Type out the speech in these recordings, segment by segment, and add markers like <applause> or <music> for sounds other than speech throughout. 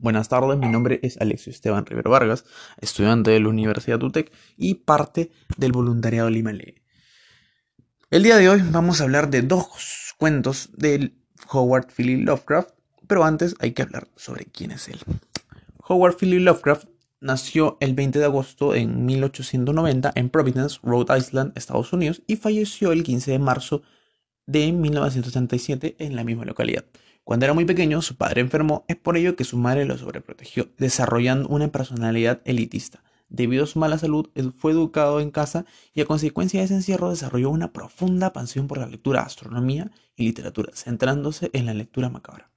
Buenas tardes, mi nombre es Alexio Esteban Rivero Vargas, estudiante de la Universidad UTEC y parte del voluntariado Lima Lee. El día de hoy vamos a hablar de dos cuentos del Howard Philly Lovecraft, pero antes hay que hablar sobre quién es él. Howard Philly Lovecraft nació el 20 de agosto en 1890 en Providence, Rhode Island, Estados Unidos, y falleció el 15 de marzo de 1937 en la misma localidad. Cuando era muy pequeño, su padre enfermó, es por ello que su madre lo sobreprotegió, desarrollando una personalidad elitista. Debido a su mala salud, fue educado en casa y a consecuencia de ese encierro desarrolló una profunda pasión por la lectura, astronomía y literatura, centrándose en la lectura macabra.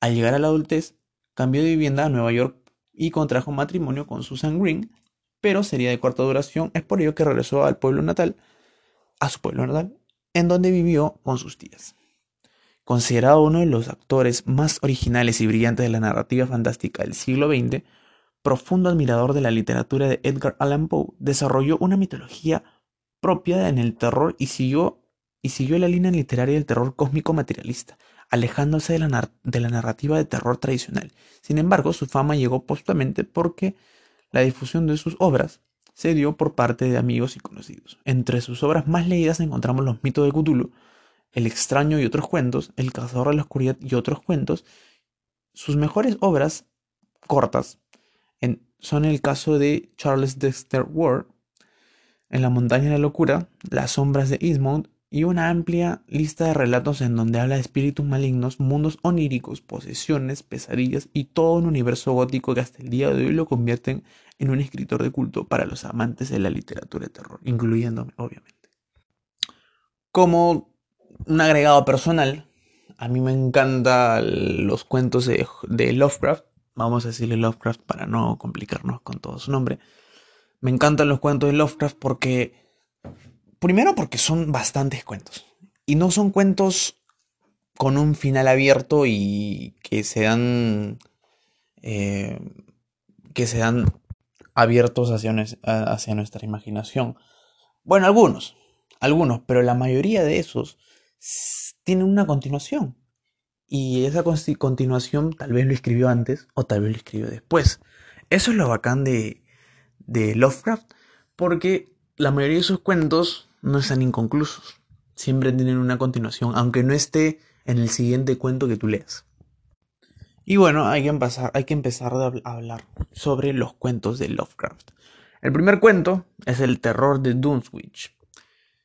Al llegar a la adultez, cambió de vivienda a Nueva York y contrajo matrimonio con Susan Green, pero sería de corta duración, es por ello que regresó al pueblo natal, a su pueblo natal, en donde vivió con sus tías. Considerado uno de los actores más originales y brillantes de la narrativa fantástica del siglo XX, profundo admirador de la literatura de Edgar Allan Poe, desarrolló una mitología propia en el terror y siguió, y siguió la línea literaria del terror cósmico materialista, alejándose de la, narrativa de terror tradicional. Sin embargo, su fama llegó postamente porque la difusión de sus obras se dio por parte de amigos y conocidos. Entre sus obras más leídas encontramos los mitos de Cthulhu, El extraño y otros cuentos, El cazador de la oscuridad y otros cuentos. Sus mejores obras cortas son el caso de Charles Dexter Ward, En la montaña de la locura, Las sombras de Eastmount y una amplia lista de relatos en donde habla de espíritus malignos, mundos oníricos, posesiones, pesadillas y todo un universo gótico que hasta el día de hoy lo convierten en un escritor de culto para los amantes de la literatura de terror, incluyéndome, obviamente. Como un agregado personal, a mí me encantan los cuentos de, Lovecraft, vamos a decirle Lovecraft para no complicarnos con todo su nombre. Me encantan los cuentos de Lovecraft porque, primero porque son bastantes cuentos, y no son cuentos con un final abierto y que se dan, eh, que se dan abiertos hacia, hacia nuestra imaginación. Bueno, algunos, algunos, pero la mayoría de esos tienen una continuación. Y esa continuación tal vez lo escribió antes o tal vez lo escribió después. Eso es lo bacán de, de Lovecraft, porque la mayoría de sus cuentos no están inconclusos. Siempre tienen una continuación, aunque no esté en el siguiente cuento que tú leas. Y bueno, hay que empezar, hay que empezar a hablar sobre los cuentos de Lovecraft. El primer cuento es el terror de Dunswich.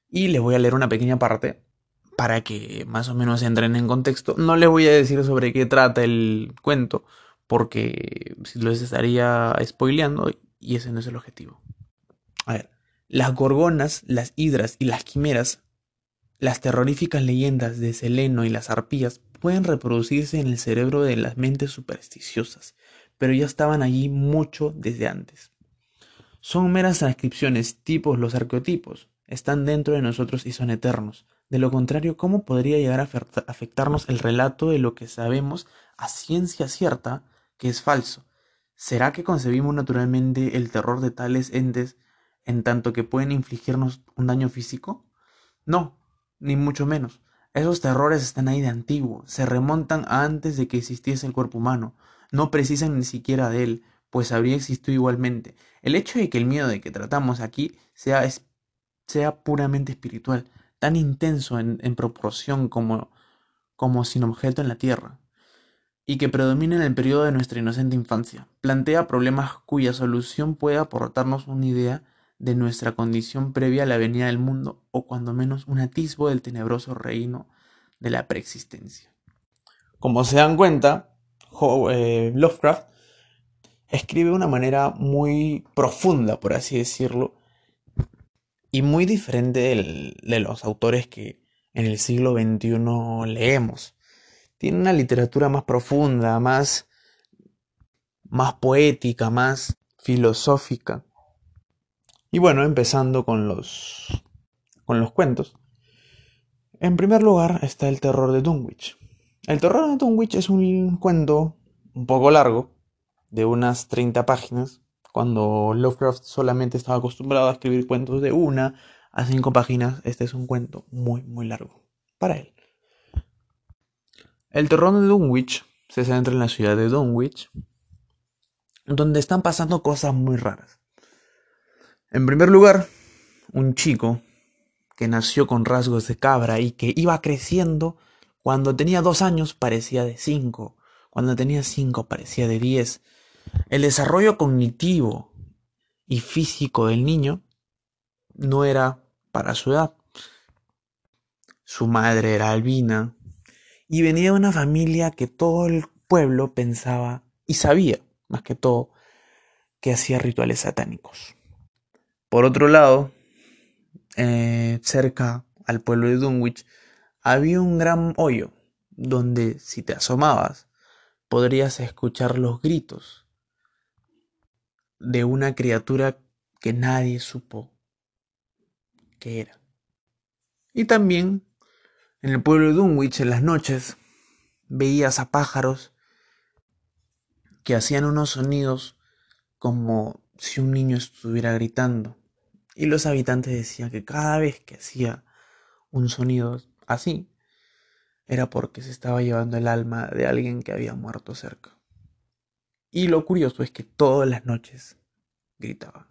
Y les voy a leer una pequeña parte para que más o menos entren en contexto. No les voy a decir sobre qué trata el cuento, porque los estaría spoileando y ese no es el objetivo. A ver, las gorgonas, las hidras y las quimeras, las terroríficas leyendas de Seleno y las arpías pueden reproducirse en el cerebro de las mentes supersticiosas, pero ya estaban allí mucho desde antes. Son meras transcripciones, tipos, los arqueotipos, están dentro de nosotros y son eternos. De lo contrario, ¿cómo podría llegar a afectarnos el relato de lo que sabemos a ciencia cierta que es falso? ¿Será que concebimos naturalmente el terror de tales entes en tanto que pueden infligirnos un daño físico? No, ni mucho menos. Esos terrores están ahí de antiguo, se remontan a antes de que existiese el cuerpo humano, no precisan ni siquiera de él, pues habría existido igualmente. El hecho de que el miedo de que tratamos aquí sea, sea puramente espiritual, tan intenso en, proporción como, como sin objeto en la tierra, y que predomina en el periodo de nuestra inocente infancia, plantea problemas cuya solución puede aportarnos una idea de nuestra condición previa a la venida del mundo, o cuando menos un atisbo del tenebroso reino de la preexistencia. Como se dan cuenta, eh, Lovecraft escribe de una manera muy profunda, por así decirlo, y muy diferente de los autores que en el siglo XXI leemos. Tiene una literatura más profunda, más, más poética, más filosófica. Y bueno, empezando con los, con los cuentos. En primer lugar está el terror de Dunwich. El terror de Dunwich es un cuento un poco largo, de unas 30 páginas, cuando Lovecraft solamente estaba acostumbrado a escribir cuentos de una a cinco páginas, este es un cuento muy, muy largo para él. El terror de Dunwich se centra en la ciudad de Dunwich, donde están pasando cosas muy raras. En primer lugar, un chico que nació con rasgos de cabra y que iba creciendo, cuando tenía dos años parecía de cinco, cuando tenía cinco parecía de diez. El desarrollo cognitivo y físico del niño no era para su edad. Su madre era albina y venía de una familia que todo el pueblo pensaba y sabía, más que todo, que hacía rituales satánicos. Por otro lado, eh, cerca al pueblo de Dunwich, había un gran hoyo donde si te asomabas podrías escuchar los gritos de una criatura que nadie supo que era. Y también en el pueblo de Dunwich en las noches veías a pájaros que hacían unos sonidos como si un niño estuviera gritando. Y los habitantes decían que cada vez que hacía un sonido así, era porque se estaba llevando el alma de alguien que había muerto cerca. Y lo curioso es que todas las noches gritaban.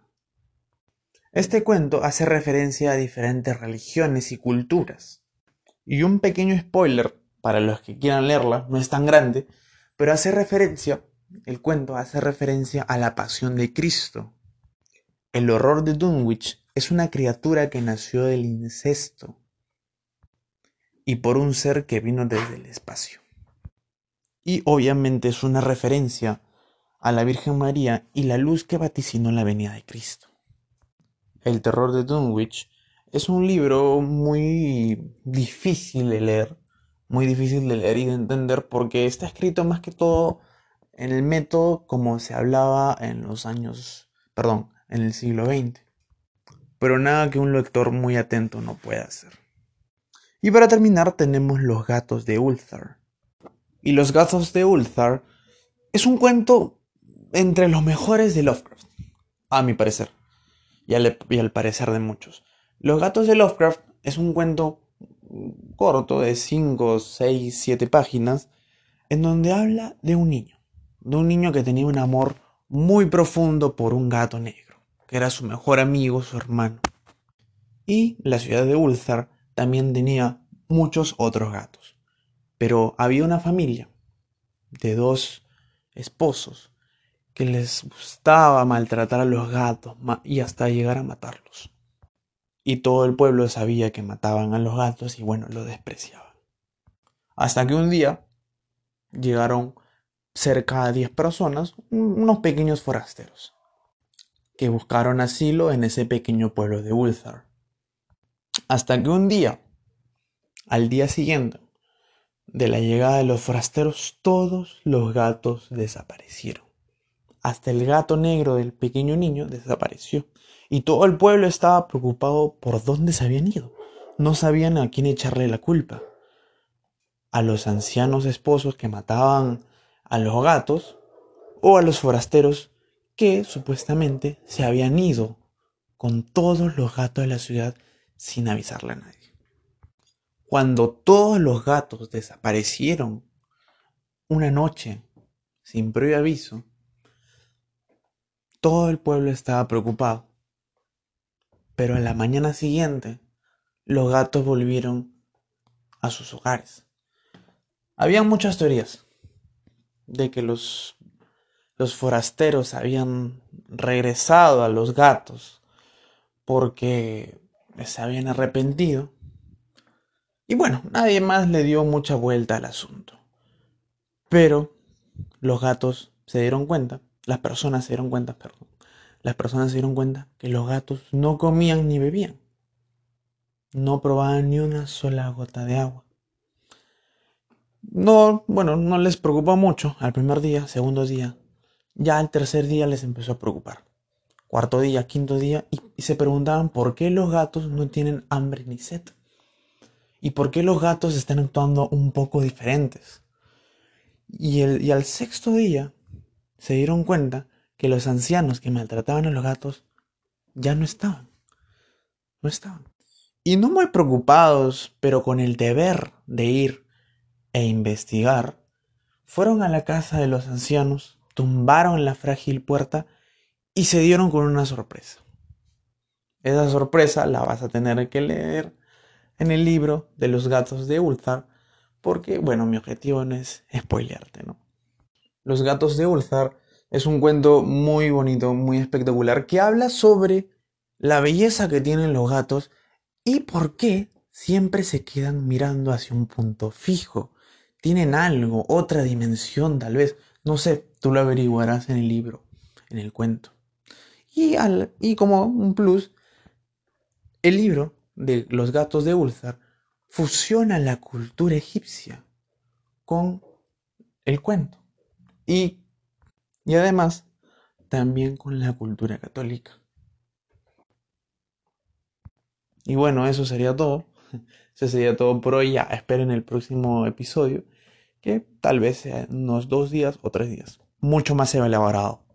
Este cuento hace referencia a diferentes religiones y culturas. Y un pequeño spoiler para los que quieran leerla, no es tan grande, pero hace referencia, el cuento hace referencia a la pasión de Cristo. El horror de Dunwich es una criatura que nació del incesto y por un ser que vino desde el espacio. Y obviamente es una referencia a la Virgen María y la luz que vaticinó la venida de Cristo. El terror de Dunwich es un libro muy difícil de leer, muy difícil de leer y de entender porque está escrito más que todo en el método como se hablaba en los años, perdón, en el siglo XX. Pero nada que un lector muy atento no pueda hacer. Y para terminar tenemos Los gatos de Ulthar. Y Los gatos de Ulthar es un cuento entre los mejores de Lovecraft, a mi parecer, y al, parecer de muchos. Los gatos de Lovecraft es un cuento corto de 5, 6, 7 páginas en donde habla de un niño, de un niño que tenía un amor muy profundo por un gato negro, que era su mejor amigo, su hermano. Y la ciudad de Ulthar también tenía muchos otros gatos. Pero había una familia de dos esposos que les gustaba maltratar a los gatos y hasta llegar a matarlos. Y todo el pueblo sabía que mataban a los gatos y bueno, lo despreciaban. Hasta que un día llegaron cerca de 10 personas, unos pequeños forasteros, que buscaron asilo en ese pequeño pueblo de Ulthar. Hasta que un día, al día siguiente de la llegada de los forasteros, todos los gatos desaparecieron. Hasta el gato negro del pequeño niño desapareció. Y todo el pueblo estaba preocupado por dónde se habían ido. No sabían a quién echarle la culpa. A los ancianos esposos que mataban a los gatos o a los forasteros que supuestamente se habían ido con todos los gatos de la ciudad sin avisarle a nadie. Cuando todos los gatos desaparecieron una noche sin previo aviso, todo el pueblo estaba preocupado. Pero en la mañana siguiente, los gatos volvieron a sus hogares. Había muchas teorías de que los, los forasteros habían regresado a los gatos porque se habían arrepentido. Y bueno, nadie más le dio mucha vuelta al asunto. Pero los gatos se dieron cuenta las personas se dieron cuenta, perdón, las personas se dieron cuenta que los gatos no comían ni bebían. No probaban ni una sola gota de agua. No, bueno, no les preocupó mucho al primer día, segundo día. Ya al tercer día les empezó a preocupar. Cuarto día, quinto día, y, se preguntaban por qué los gatos no tienen hambre ni sed. Y por qué los gatos están actuando un poco diferentes. Y, el, y al sexto día se dieron cuenta que los ancianos que maltrataban a los gatos ya no estaban. No estaban. Y no muy preocupados, pero con el deber de ir e investigar, fueron a la casa de los ancianos, tumbaron la frágil puerta y se dieron con una sorpresa. Esa sorpresa la vas a tener que leer en el libro de los gatos de Ulthar, porque, bueno, mi objetivo no es spoilearte, ¿no? Los gatos de Ulthar es un cuento muy bonito, muy espectacular, que habla sobre la belleza que tienen los gatos y por qué siempre se quedan mirando hacia un punto fijo. Tienen algo, otra dimensión tal vez. No sé, tú lo averiguarás en el libro, en el cuento. Y, al, y como un plus, el libro de Los gatos de Ulthar fusiona la cultura egipcia con el cuento. Y, y además también con la cultura católica. Y bueno, eso sería todo. <laughs> Eso sería todo por hoy. Ya esperen el próximo episodio, que tal vez sea unos dos días o tres días. Mucho más elaborado.